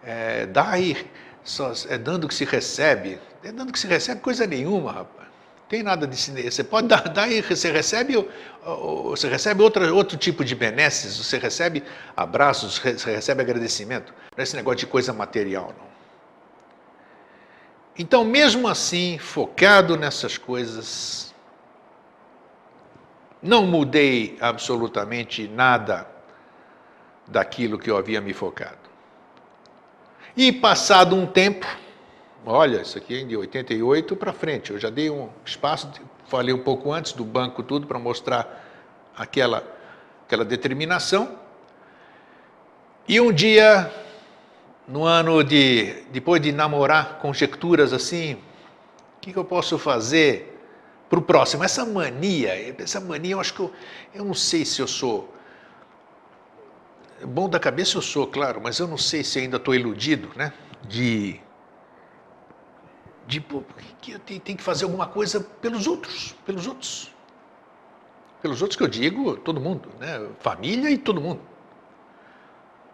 É, dá aí, só, é dando que se recebe, é dando que se recebe coisa nenhuma, rapaz. Tem nada de você pode dar, dar e você recebe, você recebe outro tipo de benesses, você recebe abraços, você recebe agradecimento. Não é esse negócio de coisa material, não. Então, mesmo assim, focado nessas coisas, não mudei absolutamente nada daquilo que eu havia me focado. E passado um tempo, olha, isso aqui é de 88 para frente, eu já dei um espaço, falei um pouco antes do banco tudo para mostrar aquela, aquela determinação. E um dia, no ano de, depois de namorar conjecturas assim, o que, que eu posso fazer para o próximo. Essa mania, essa mania, eu acho que eu, eu não sei se eu sou. Bom da cabeça eu sou, claro, mas eu não sei se ainda estou iludido, né? De. De que eu tenho que fazer alguma coisa pelos outros, pelos outros. Pelos outros que eu digo, todo mundo, né? Família e todo mundo.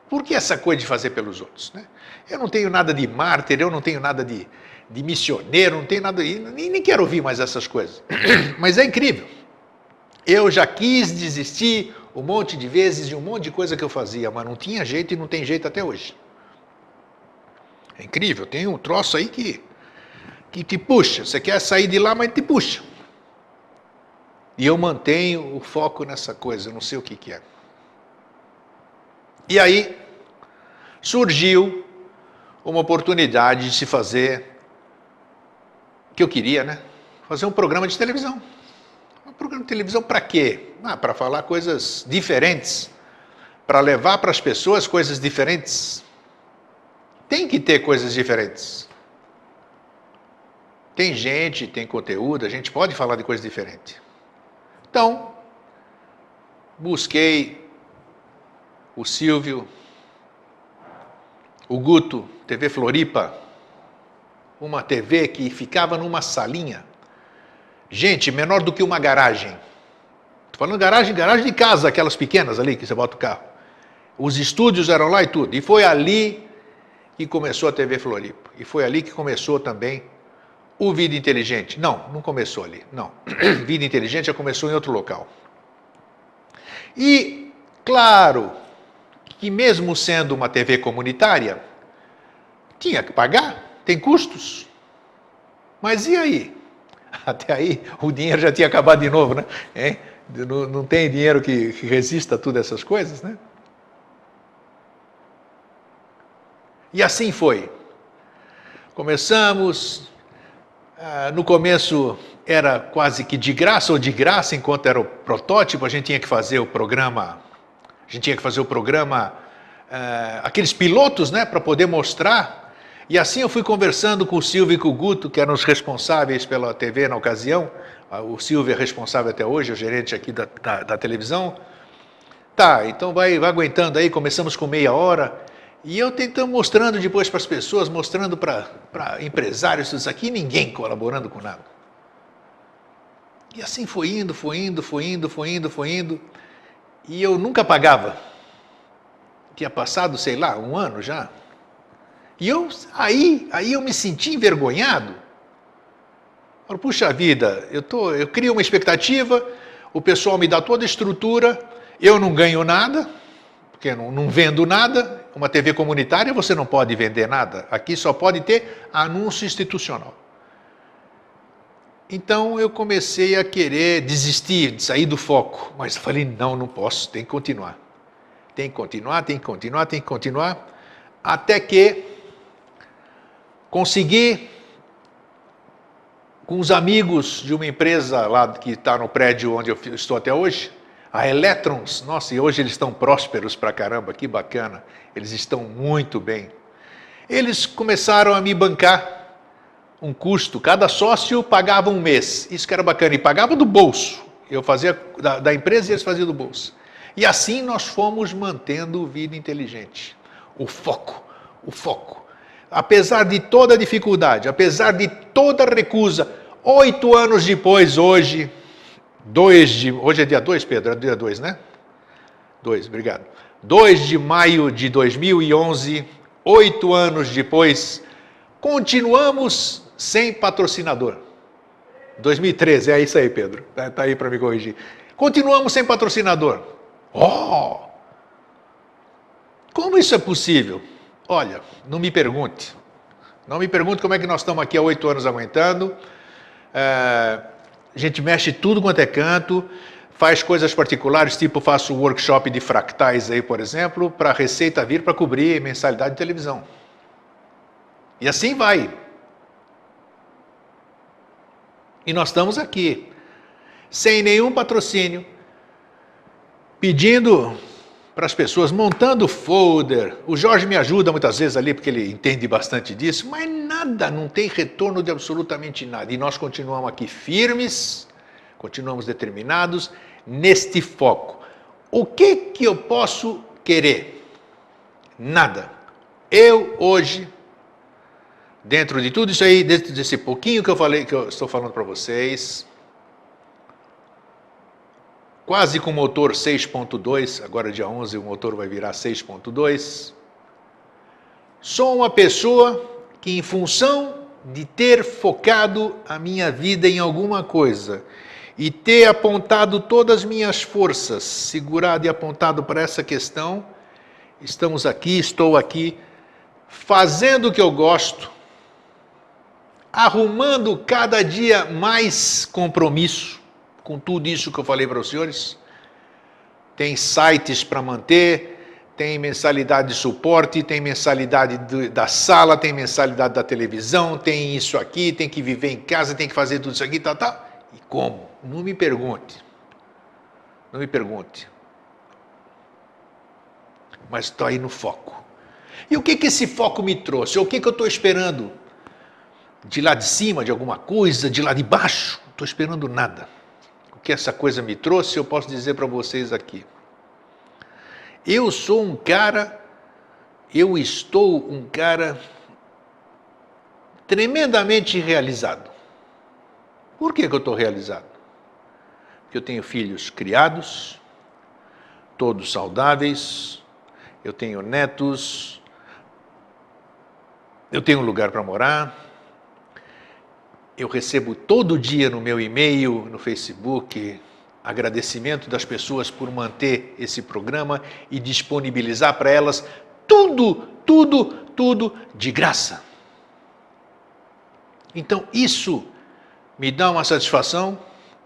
Por que essa coisa de fazer pelos outros? Né? Eu não tenho nada de mártir, eu não tenho nada de, de missioneiro, não tenho nada, nem, nem quero ouvir mais essas coisas. Mas é incrível. Eu já quis desistir um monte de vezes de um monte de coisa que eu fazia, mas não tinha jeito e não tem jeito até hoje. É incrível, tem um troço aí que, que te puxa. Você quer sair de lá, mas te puxa. E eu mantenho o foco nessa coisa, não sei o que, que é. E aí surgiu uma oportunidade de se fazer que eu queria, né? Fazer um programa de televisão. Programa de televisão para quê? Ah, para falar coisas diferentes, para levar para as pessoas coisas diferentes. Tem que ter coisas diferentes. Tem gente, tem conteúdo, a gente pode falar de coisas diferentes. Então, busquei o Silvio, o Guto, TV Floripa, uma TV que ficava numa salinha. Gente, menor do que uma garagem. Estou falando garagem, garagem de casa, aquelas pequenas ali que você bota o carro. Os estúdios eram lá e tudo. E foi ali que começou a TV Floripa. E foi ali que começou também o Vida Inteligente. Não, não começou ali. Não. Vida Inteligente já começou em outro local. E, claro, que mesmo sendo uma TV comunitária, tinha que pagar tem custos. Mas e aí? Até aí o dinheiro já tinha acabado de novo, né? Hein? Não, não tem dinheiro que, que resista a todas essas coisas, né? E assim foi. Começamos, ah, no começo era quase que de graça ou de graça, enquanto era o protótipo, a gente tinha que fazer o programa, a gente tinha que fazer o programa, ah, aqueles pilotos, né, para poder mostrar e assim eu fui conversando com o Silvio e com o Guto, que eram os responsáveis pela TV na ocasião. Ah, o Silvio é responsável até hoje, é o gerente aqui da, da, da televisão. Tá, então vai, vai aguentando aí, começamos com meia hora. E eu tentando mostrando depois para as pessoas, mostrando para empresários, isso aqui, ninguém colaborando com nada. E assim foi indo, foi indo, foi indo, foi indo, foi indo. E eu nunca pagava. Tinha passado, sei lá, um ano já, e eu, aí, aí eu me senti envergonhado. Falo, puxa vida, eu, tô, eu crio uma expectativa, o pessoal me dá toda a estrutura, eu não ganho nada, porque não, não vendo nada. Uma TV comunitária você não pode vender nada. Aqui só pode ter anúncio institucional. Então eu comecei a querer desistir, de sair do foco, mas falei: não, não posso, tem que continuar. Tem que continuar, tem que continuar, tem que continuar, até que consegui, com os amigos de uma empresa lá que está no prédio onde eu estou até hoje, a Electrons, nossa, e hoje eles estão prósperos pra caramba, que bacana, eles estão muito bem. Eles começaram a me bancar um custo, cada sócio pagava um mês. Isso que era bacana, e pagava do bolso. Eu fazia da, da empresa e eles faziam do bolso. E assim nós fomos mantendo vida inteligente. O foco, o foco. Apesar de toda dificuldade, apesar de toda recusa, oito anos depois, hoje, dois de, hoje é dia 2, Pedro? É dia 2, né? 2, obrigado. 2 de maio de 2011, oito anos depois, continuamos sem patrocinador. 2013, é isso aí, Pedro. Está tá aí para me corrigir. Continuamos sem patrocinador. Oh! Como isso é possível? Olha, não me pergunte. Não me pergunte como é que nós estamos aqui há oito anos aguentando. É, a gente mexe tudo quanto é canto, faz coisas particulares, tipo faço workshop de fractais aí, por exemplo, para a receita vir para cobrir mensalidade de televisão. E assim vai. E nós estamos aqui, sem nenhum patrocínio, pedindo para as pessoas, montando folder. O Jorge me ajuda muitas vezes ali, porque ele entende bastante disso, mas nada, não tem retorno de absolutamente nada. E nós continuamos aqui firmes, continuamos determinados neste foco. O que, que eu posso querer? Nada. Eu hoje Dentro de tudo isso aí, dentro desse pouquinho que eu falei, que eu estou falando para vocês, quase com motor 6.2, agora dia 11 o motor vai virar 6.2. Sou uma pessoa que em função de ter focado a minha vida em alguma coisa e ter apontado todas as minhas forças, segurado e apontado para essa questão, estamos aqui, estou aqui, fazendo o que eu gosto, arrumando cada dia mais compromisso com tudo isso que eu falei para os senhores. Tem sites para manter, tem mensalidade de suporte, tem mensalidade da sala, tem mensalidade da televisão, tem isso aqui, tem que viver em casa, tem que fazer tudo isso aqui, tal, tal. E como? Não me pergunte. Não me pergunte. Mas estou aí no foco. E o que, que esse foco me trouxe? O que, que eu estou esperando? de lá de cima de alguma coisa, de lá de baixo. Estou esperando nada. Que essa coisa me trouxe, eu posso dizer para vocês aqui. Eu sou um cara, eu estou um cara tremendamente realizado. Por que, que eu estou realizado? Porque eu tenho filhos criados, todos saudáveis, eu tenho netos, eu tenho um lugar para morar, eu recebo todo dia no meu e-mail, no Facebook, agradecimento das pessoas por manter esse programa e disponibilizar para elas tudo, tudo, tudo de graça. Então, isso me dá uma satisfação,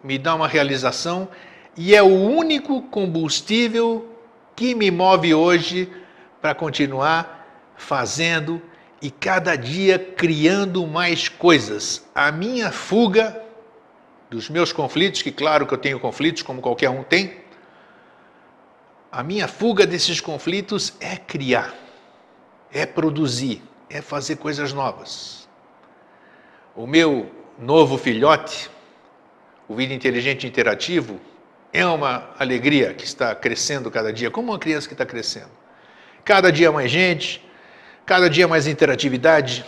me dá uma realização e é o único combustível que me move hoje para continuar fazendo e cada dia criando mais coisas. A minha fuga dos meus conflitos, que claro que eu tenho conflitos, como qualquer um tem, a minha fuga desses conflitos é criar, é produzir, é fazer coisas novas. O meu novo filhote, o Vida Inteligente Interativo, é uma alegria que está crescendo cada dia, como uma criança que está crescendo. Cada dia mais gente, Cada dia mais interatividade,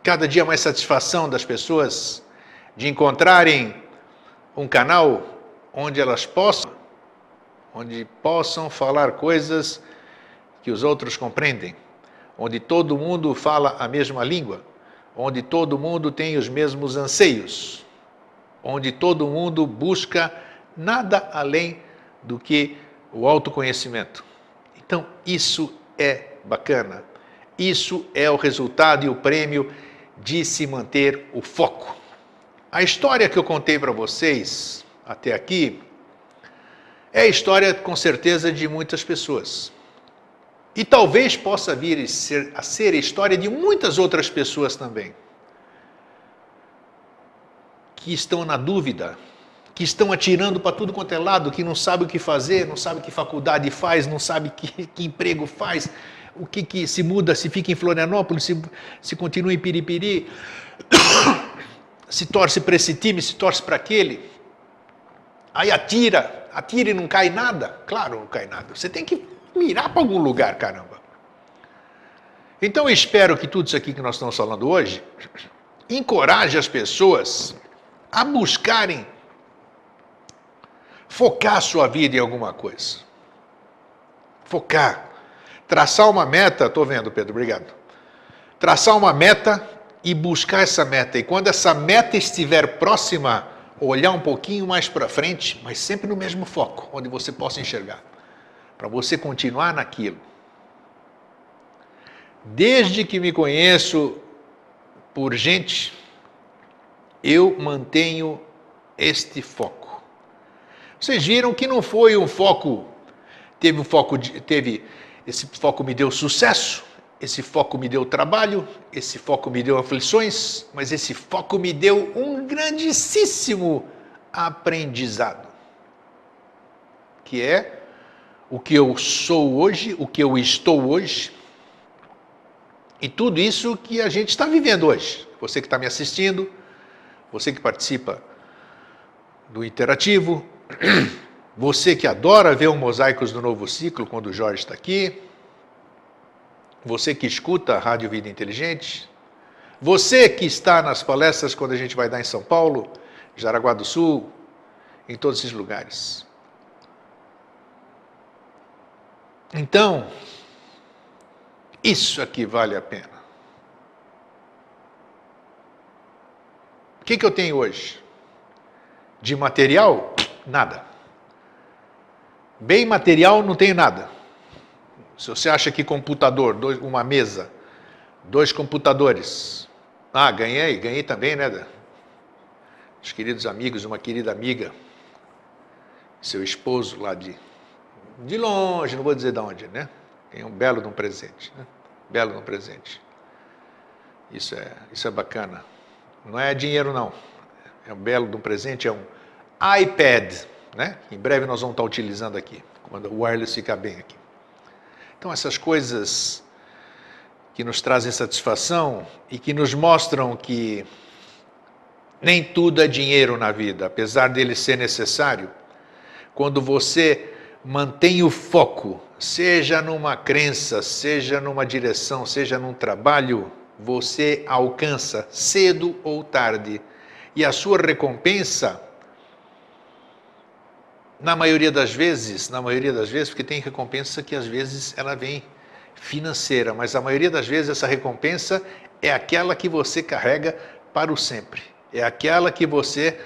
cada dia mais satisfação das pessoas de encontrarem um canal onde elas possam, onde possam falar coisas que os outros compreendem, onde todo mundo fala a mesma língua, onde todo mundo tem os mesmos anseios, onde todo mundo busca nada além do que o autoconhecimento. Então, isso é bacana. Isso é o resultado e o prêmio de se manter o foco. A história que eu contei para vocês até aqui é a história, com certeza, de muitas pessoas. E talvez possa vir a ser, a história de muitas outras pessoas também. Que estão na dúvida, que estão atirando para tudo quanto é lado, que não sabe o que fazer, não sabe que faculdade faz, não sabe que, que emprego faz, o que, que se muda, se fica em Florianópolis, se, se continua em Piripiri, se torce para esse time, se torce para aquele. Aí atira, atira e não cai nada. Claro, não cai nada. Você tem que mirar para algum lugar, caramba. Então eu espero que tudo isso aqui que nós estamos falando hoje encoraje as pessoas a buscarem focar a sua vida em alguma coisa. Focar. Traçar uma meta, estou vendo, Pedro, obrigado. Traçar uma meta e buscar essa meta. E quando essa meta estiver próxima, olhar um pouquinho mais para frente, mas sempre no mesmo foco, onde você possa enxergar para você continuar naquilo. Desde que me conheço por gente, eu mantenho este foco. Vocês viram que não foi um foco, teve um foco, de, teve esse foco me deu sucesso, esse foco me deu trabalho, esse foco me deu aflições, mas esse foco me deu um grandíssimo aprendizado, que é o que eu sou hoje, o que eu estou hoje, e tudo isso que a gente está vivendo hoje. Você que está me assistindo, você que participa do interativo, você que adora ver o Mosaicos do Novo Ciclo quando o Jorge está aqui, você que escuta a Rádio Vida Inteligente, você que está nas palestras quando a gente vai dar em São Paulo, Jaraguá do Sul, em todos esses lugares. Então, isso aqui vale a pena. O que, que eu tenho hoje? De material? Nada. Bem material, não tenho nada. Se você acha que computador, dois, uma mesa, dois computadores. Ah, ganhei, ganhei também, né? Os queridos amigos, uma querida amiga, seu esposo lá de de longe, não vou dizer de onde, né? Tem um belo de um presente, né? Belo de um presente. Isso é, isso é bacana. Não é dinheiro, não. É um belo de um presente, é um iPad, né? Em breve nós vamos estar utilizando aqui, quando o wireless ficar bem aqui. Então, essas coisas que nos trazem satisfação e que nos mostram que nem tudo é dinheiro na vida, apesar dele ser necessário. Quando você mantém o foco, seja numa crença, seja numa direção, seja num trabalho, você alcança cedo ou tarde. E a sua recompensa, na maioria das vezes, na maioria das vezes, porque tem recompensa que às vezes ela vem financeira, mas a maioria das vezes essa recompensa é aquela que você carrega para o sempre. É aquela que você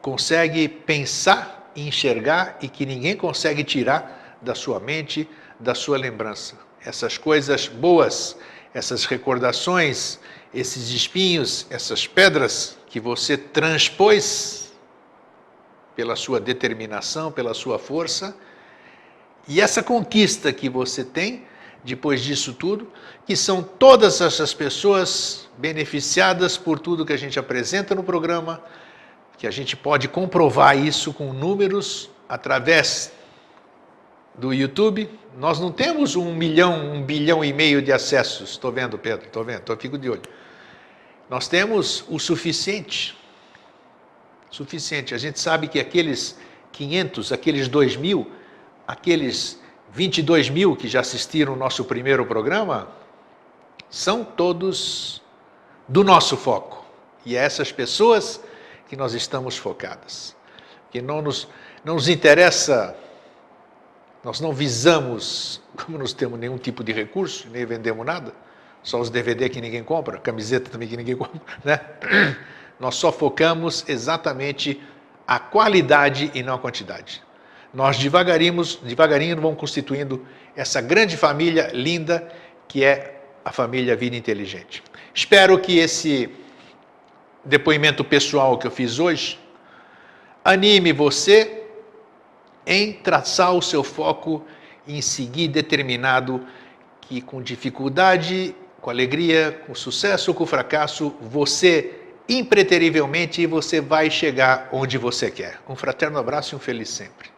consegue pensar enxergar e que ninguém consegue tirar da sua mente, da sua lembrança. Essas coisas boas, essas recordações, esses espinhos, essas pedras que você transpôs pela sua determinação, pela sua força, e essa conquista que você tem depois disso tudo, que são todas essas pessoas beneficiadas por tudo que a gente apresenta no programa, que a gente pode comprovar isso com números através do YouTube. Nós não temos um milhão, um bilhão e meio de acessos. Estou vendo, Pedro, estou vendo, tô, fico de olho. Nós temos o suficiente. Suficiente. A gente sabe que aqueles 500, aqueles 2 mil, aqueles 22 mil que já assistiram o nosso primeiro programa, são todos do nosso foco. E essas pessoas que nós estamos focadas. Que não nos, não nos interessa, nós não visamos, como não temos nenhum tipo de recurso, nem vendemos nada, só os DVD que ninguém compra, camiseta também que ninguém compra, né? Nós só focamos exatamente a qualidade e não a quantidade. Nós devagarinho, devagarinho vamos constituindo essa grande família linda que é a família Vida Inteligente. Espero que esse depoimento pessoal que eu fiz hoje, anime você em traçar o seu foco em seguir determinado que com dificuldade, com alegria, com sucesso ou com fracasso, você impreterivelmente você vai chegar onde você quer. Um fraterno abraço e um feliz sempre.